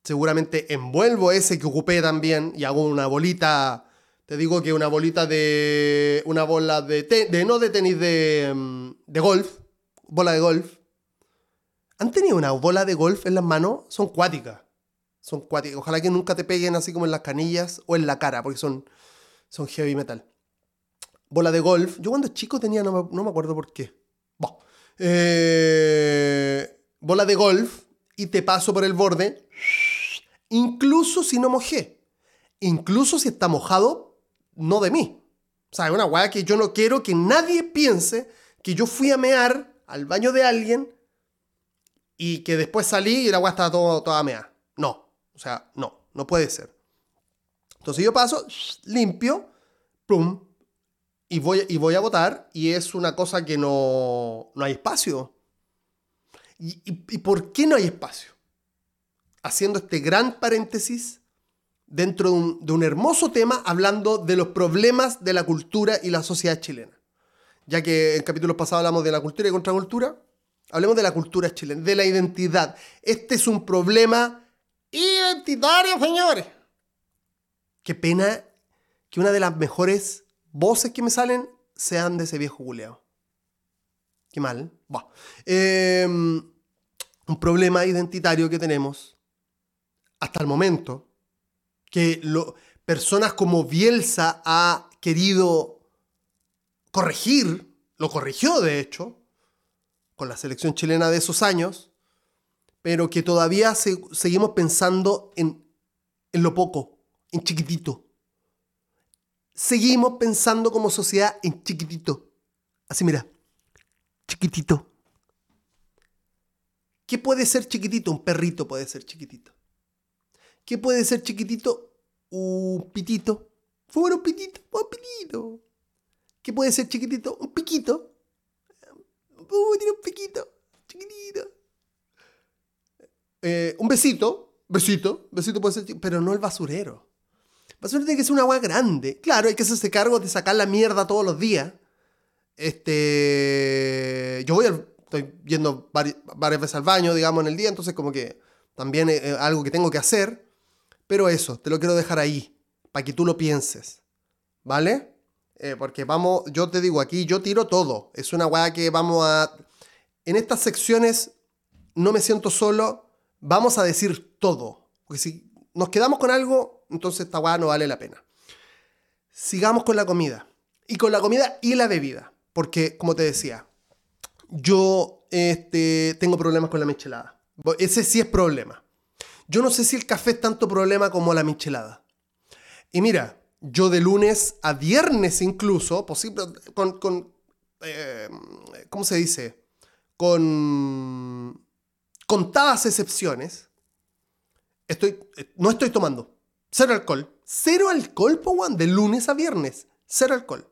seguramente envuelvo ese que ocupé también y hago una bolita, te digo que una bolita de, una bola de, de no de tenis de, mm, de golf, bola de golf. ¿Han tenido una bola de golf en las manos? Son cuáticas. Son cuáticas. Ojalá que nunca te peguen así como en las canillas o en la cara, porque son, son heavy metal. Bola de golf. Yo cuando chico tenía, no me, acuerdo por qué. Eh, bola de golf y te paso por el borde incluso si no mojé, incluso si está mojado, no de mí. O sea, es una weá que yo no quiero que nadie piense que yo fui a mear al baño de alguien y que después salí y la weá estaba todo, toda meada. No, o sea, no, no puede ser. Entonces yo paso, limpio, plum, y voy, y voy a votar y es una cosa que no, no hay espacio. ¿Y por qué no hay espacio? haciendo este gran paréntesis dentro de un, hermoso tema hablando de los problemas de la cultura y la sociedad chilena. Ya que en capítulos pasados hablamos de la cultura y contracultura, hablemos de la cultura chilena, de la identidad. Este es un problema identitario, señores. Qué pena que una de las mejores voces que me salen sean de ese viejo guleado. Qué mal. Em, un problema identitario que tenemos hasta el momento que personas como Bielsa ha querido corregir, lo corrigió de hecho, con la selección chilena de esos años, pero que todavía seguimos pensando en, en lo poco, en chiquitito. Seguimos pensando como sociedad en chiquitito. Así mira, chiquitito. ¿Qué puede ser chiquitito? Un perrito puede ser chiquitito. ¿Qué puede ser chiquitito? Un pitito. Fue un pitito, un pitito. ¿Qué puede ser chiquitito? Un piquito. Uh, tiene un piquito. Chiquitito. Eh, un besito. Besito. Besito puede ser, pero no el basurero. El basurero tiene que ser una agua grande. Claro, hay que hacerse cargo de sacar la mierda todos los días. Este. Yo voy al, Estoy yendo varias, veces al baño, digamos, en el día, entonces, como que también es algo que tengo que hacer. Pero eso, te lo quiero dejar ahí, para que tú lo pienses. ¿Vale? Eh, porque vamos, yo te digo aquí, yo tiro todo. Es una weá que vamos a... En estas secciones no me siento solo, vamos a decir todo. Porque si nos quedamos con algo, entonces esta weá no vale la pena. Sigamos con la comida. Y con la comida y la bebida. Porque, como te decía, yo este, tengo problemas con la michelada. Ese sí es problema. Yo no sé si el café es tanto problema como la michelada. Y mira, yo de lunes a viernes incluso, posible, con, con eh, ¿cómo se dice? con contadas excepciones, estoy, no estoy tomando. Cero alcohol. Cero alcohol, po, de lunes a viernes. Cero alcohol.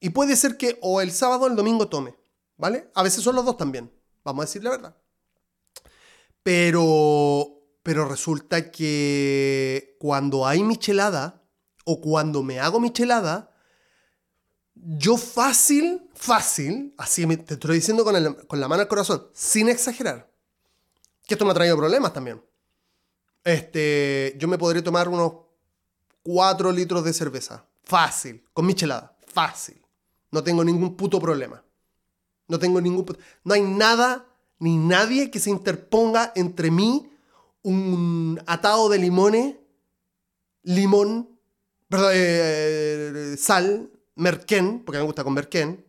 Y puede ser que o el sábado o el domingo tome, ¿vale? A veces son los dos también, vamos a decir la verdad. Pero, pero resulta que cuando hay michelada o cuando me hago michelada, yo fácil, fácil, así te estoy diciendo con, la mano al corazón, sin exagerar, que esto me ha traído problemas también. Este, yo me podría tomar unos 4 litros de cerveza. Fácil. Con michelada. Fácil. No tengo ningún puto problema. No tengo ningún... No hay nada ni nadie que se interponga entre mí, un atado de limones, limón, perdón, eh, sal, merquén, porque me gusta con merquén,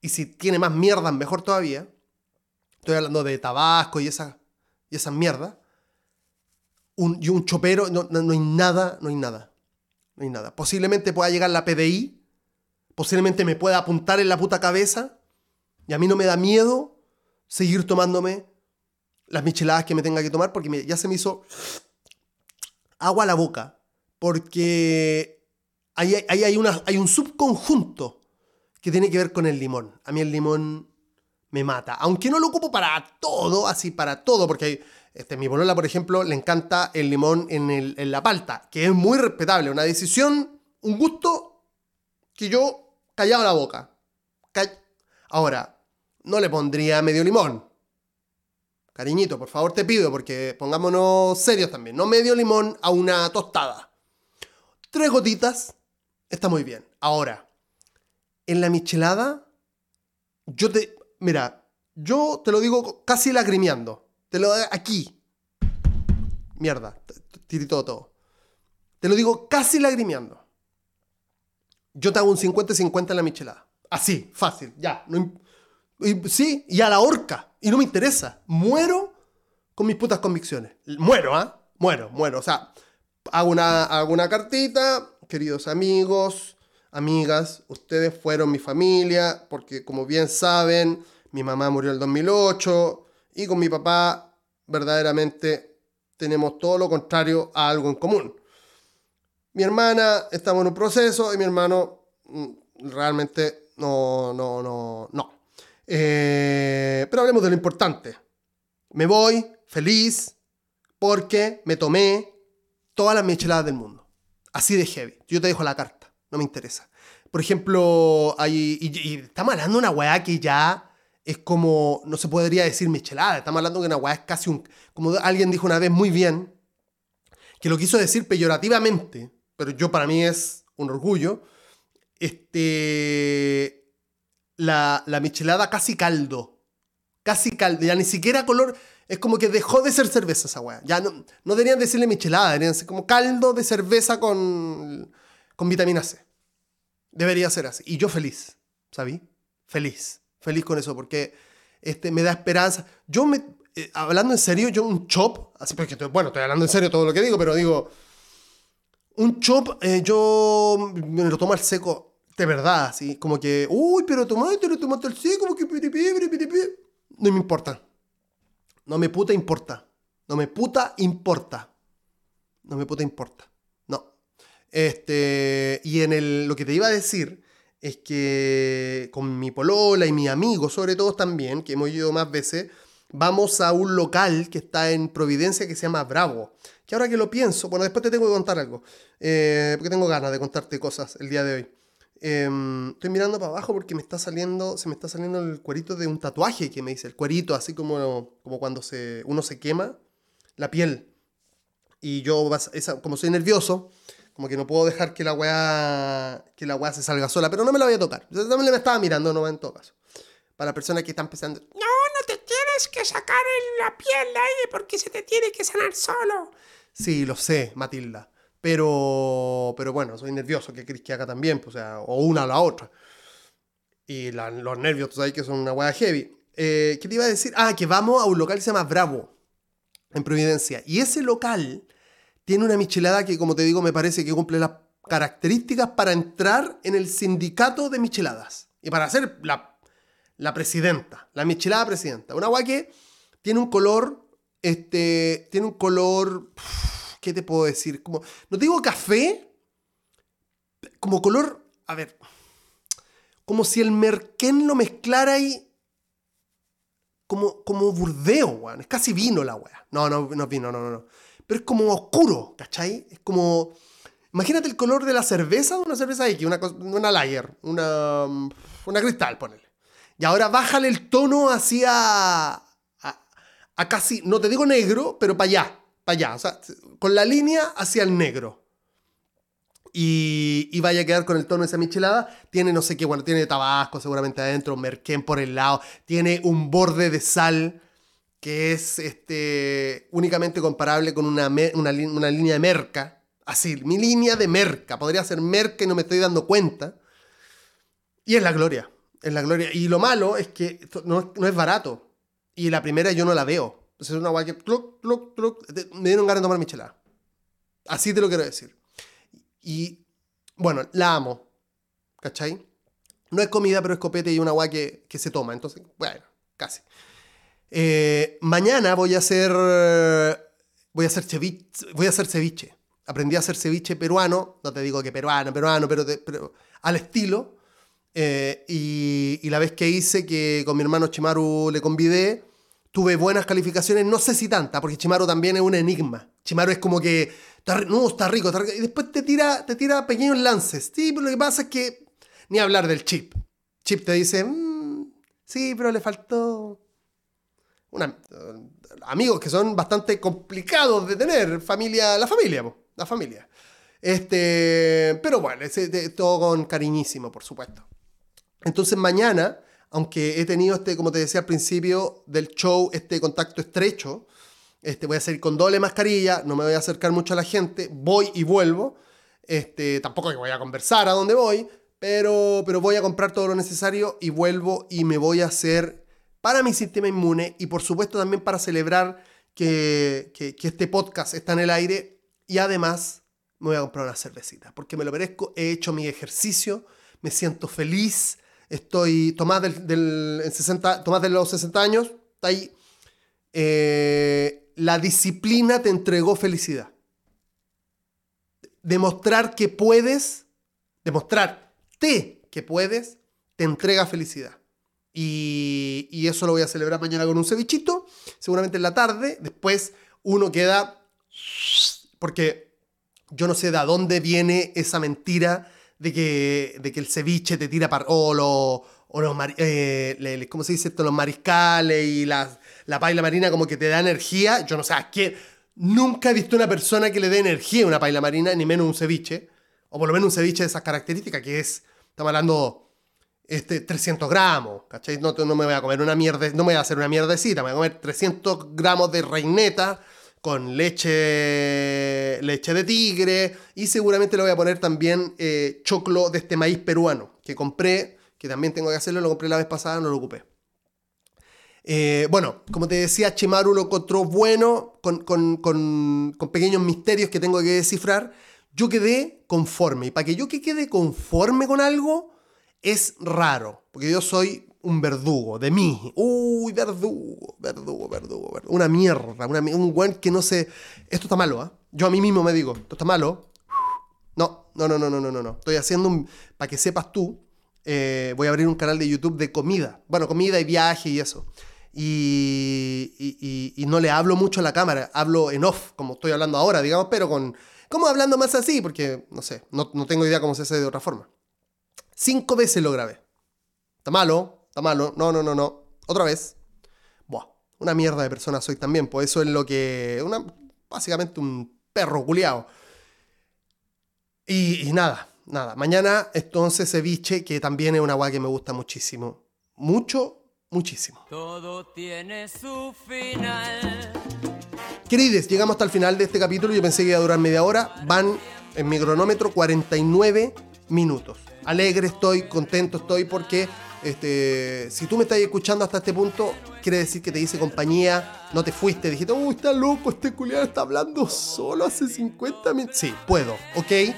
y si tiene más mierda, mejor todavía. Estoy hablando de tabasco y esa, y esa mierda. Un, y un chopero, no, no, hay nada, no hay nada. No hay nada. Posiblemente pueda llegar la PDI, posiblemente me pueda apuntar en la puta cabeza, y a mí no me da miedo seguir tomándome las micheladas que me tenga que tomar, porque ya se me hizo agua a la boca, porque hay, una, hay un subconjunto que tiene que ver con el limón. A mí el limón me mata. Aunque no lo ocupo para todo, así para todo, porque hay, este, mi bolola, por ejemplo, le encanta el limón en la palta, que es muy respetable, una decisión, un gusto que yo callaba la boca. Ahora, no le pondría medio limón. Cariñito, por favor te pido, porque pongámonos serios también. No medio limón a una tostada. Tres gotitas, está muy bien. Ahora, en la michelada, yo te. Mira, yo te lo digo casi lagrimeando. Te lo aquí. Mierda, tirito todo. Te lo digo casi lagrimeando. Yo te hago un 50-50 en la michelada. Así, fácil, ya. sí, y a la horca. Y no me interesa. Muero con mis putas convicciones. Muero, ¿ah? Muero, muero. O sea, hago una, cartita, queridos amigos, amigas, ustedes fueron mi familia, porque como bien saben, mi mamá murió en el 2008 y con mi papá verdaderamente tenemos todo lo contrario a algo en común. Mi hermana estamos en un proceso y mi hermano mm, realmente no, no, no, no. Eh, pero hablemos de lo importante. Me voy feliz porque me tomé todas las micheladas del mundo. Así de heavy. Yo te dejo la carta. No me interesa. Por ejemplo, hay, y, estamos hablando de una weá que ya es como, no se podría decir michelada. Estamos hablando de una weá es casi un, como alguien dijo una vez muy bien, que lo quiso decir peyorativamente, pero yo para mí es un orgullo. Este, la, la michelada casi caldo. Casi caldo. Ya ni siquiera color. Es como que dejó de ser cerveza esa weá. Ya no, no deberían decirle michelada, deberían ser como caldo de cerveza con, con vitamina C. Debería ser así. Y yo feliz, ¿sabí? Feliz. Feliz con eso, porque este, me da esperanza. Yo me, eh, hablando en serio, yo un chop, así porque, bueno, estoy hablando en serio todo lo que digo, pero digo, un chop, eh, yo me lo tomo al seco, de verdad, así, como que, uy, pero tomaste, lo tomaste al seco, como que, no me importa. No me puta importa. No me puta importa. No me puta importa. No. Este, y en el, lo que te iba a decir es que con mi polola y mi amigo, sobre todo también, que hemos ido más veces, vamos a un local que está en Providencia que se llama Bravo. Que ahora que lo pienso, bueno, después te tengo que contar algo, eh, porque tengo ganas de contarte cosas el día de hoy. Em, estoy mirando para abajo porque me está saliendo, se me está saliendo el cuerito de un tatuaje que me dice, el cuerito, así como, como cuando se, uno se quema la piel. Y yo, como soy nervioso, como que no puedo dejar que la weá, que la weá se salga sola, pero no me la voy a tocar. Yo también me estaba mirando, no en todo caso. Para personas que están pensando, no, no te tienes que sacar la piel ahí porque se te tiene que sanar solo. Sí, lo sé, Matilda. Pero, pero bueno, soy nervioso, que querés que haga también, pues, o, sea, o una o la otra. Y los nervios, tú sabes que son una hueá heavy. Eh, ¿Qué te iba a decir? Ah, que vamos a un local que se llama Bravo, en Providencia. Y ese local tiene una michelada que, como te digo, me parece que cumple las características para entrar en el sindicato de micheladas. Y para hacer la, la presidenta, la michelada presidenta. Una agua que tiene un color, este, tiene un color, ¿qué te puedo decir? Como, no digo café, como color, a ver, como si el merquén lo mezclara ahí como, como burdeo, weón. Es casi vino la weá. No, no, no vino, no, no, no. Pero es como oscuro, ¿cachai? Es como... Imagínate el color de la cerveza de una cerveza X, una, una lager, una, una cristal, ponele. Y ahora bájale el tono hacia. A, a casi, no te digo negro, pero para allá, para allá. O sea, con la línea hacia el negro. Y, vaya a quedar con el tono de esa michelada. Tiene no sé qué, bueno, tiene tabasco seguramente adentro, merquén por el lado, tiene un borde de sal que es este, únicamente comparable con una, una, una línea de merca. Así, mi línea de merca. Podría ser merca y no me estoy dando cuenta. Y es la gloria en la gloria. Y lo malo es que no, no, es barato. Y la primera yo no la veo. Es una guay que me dieron ganas de tomar michelada. Así te lo quiero decir. Y bueno, la amo. ¿Cachai? No es comida, pero es copete y una guay que, que se toma. Entonces, bueno, casi. Eh, mañana voy a hacer. Voy a hacer ceviche. Voy a hacer ceviche. Aprendí a hacer ceviche peruano. No te digo que peruano, peruano, pero, pero al estilo eh, y, la vez que hice, que con mi hermano Chimaru le convidé, tuve buenas calificaciones, no sé si tanta, porque Chimaru también es un enigma. Chimaru es como que, no, está rico, está rico, y después te tira, te tira pequeños lances. Sí, pero lo que pasa es que, ni hablar del chip. Chip te dice, mm, sí, pero le faltó... Una, amigos que son bastante complicados de tener, familia, la familia, la familia. Este, pero bueno, todo con cariñísimo, por supuesto. Entonces mañana, aunque he tenido este, como te decía al principio del show, este contacto estrecho, este, voy a salir con doble mascarilla, no me voy a acercar mucho a la gente, voy y vuelvo. Este, tampoco voy a conversar a dónde voy, pero, pero voy a comprar todo lo necesario y vuelvo y me voy a hacer para mi sistema inmune y por supuesto también para celebrar que, que, que este podcast está en el aire y además me voy a comprar una cervecita porque me lo merezco, he hecho mi ejercicio, me siento feliz, Estoy, Tomás, del, 60, Tomás de los 60 años, está ahí. Eh, la disciplina te entregó felicidad. Demostrar que puedes, demostrarte que puedes, te entrega felicidad. Y, y, eso lo voy a celebrar mañana con un cevichito, seguramente en la tarde. Después uno queda, porque yo no sé de dónde viene esa mentira de que, de que el ceviche te tira para... O, o los, eh, ¿cómo se dice esto? Los mariscales y la, la paila marina como que te da energía. Yo no sé a quién... Nunca he visto una persona que le dé energía a una paila marina, ni menos un ceviche. O por lo menos un ceviche de esas características, que es, estamos hablando, este, 300 gramos, ¿cachai? No, no me voy a comer una mierda, no me voy a hacer una mierdecita, me voy a comer 300 gramos de reineta con leche, leche de tigre y seguramente le voy a poner también eh, choclo de este maíz peruano que compré, que también tengo que hacerlo, lo compré la vez pasada, no lo ocupé. Eh, bueno, como te decía, Chimaru lo encontró bueno, con, con, con, con, pequeños misterios que tengo que descifrar. Yo quedé conforme. Y para que yo que quede conforme con algo, es raro. Porque yo soy un verdugo de mí. Uy, verdugo, verdugo, verdugo, verdugo. Una mierda, un buen que no sé. Esto está malo, ¿ah? Yo a mí mismo me digo, esto está malo. No, no, no, no, no, no, no. Estoy haciendo un. Para que sepas tú, eh, voy a abrir un canal de YouTube de comida. Bueno, comida y viaje y eso. Y, y, no le hablo mucho a la cámara, hablo en off, como estoy hablando ahora, digamos, pero con. ¿Cómo hablando más así? Porque, no sé, no, no tengo idea cómo se hace de otra forma. Cinco veces lo grabé. Está malo, Está malo. No, no, no, no. Otra vez. Buah, una mierda de persona soy también. Pues eso es lo que. Una, básicamente un perro culiao. Y, nada, nada. Mañana entonces ceviche, que también es una agua que me gusta muchísimo. Mucho, muchísimo. Todo tiene su final. Queridos, llegamos hasta el final de este capítulo. Yo pensé que iba a durar media hora. Van en mi cronómetro 49 minutos. Alegre estoy, contento estoy porque este, si tú me estás escuchando hasta este punto, quiere decir que te dice compañía, no te fuiste, dijiste, uy, está loco, este culiado está hablando solo hace 50 minutos. Sí, puedo, ¿ok?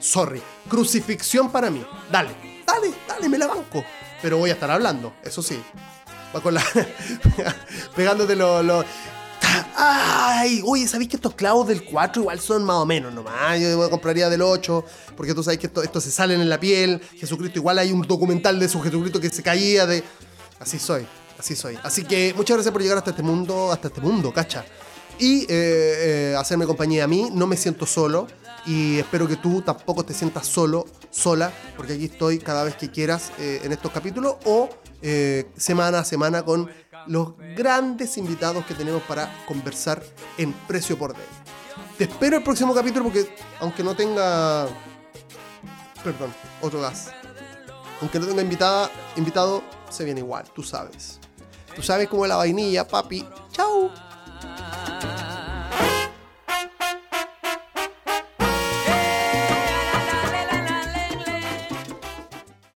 Sorry. Crucifixión para mí. Dale, dale, dale, me la banco. pero voy a estar hablando, eso sí. Va con la. [laughs] pegándote los. Lo... ¡Ay! Oye, ¿sabéis que estos clavos del 4 igual son más o menos nomás? Yo compraría del 8, porque tú sabes que esto, esto se salen en la piel. Jesucristo, igual hay un documental de su Jesucristo que se caía de. Así soy, así soy. Así que muchas gracias por llegar hasta este mundo, hasta este mundo, cacha. Y eh, eh, hacerme compañía a mí, no me siento solo y espero que tú tampoco te sientas solo, sola, porque aquí estoy cada vez que quieras eh, en estos capítulos o semana a semana con los grandes invitados que tenemos para conversar en precio por day. Te espero el próximo capítulo porque aunque no tenga... Perdón, otro gas. Aunque no tenga invitada, invitado, se viene igual, tú sabes. Tú sabes cómo es la vainilla, papi.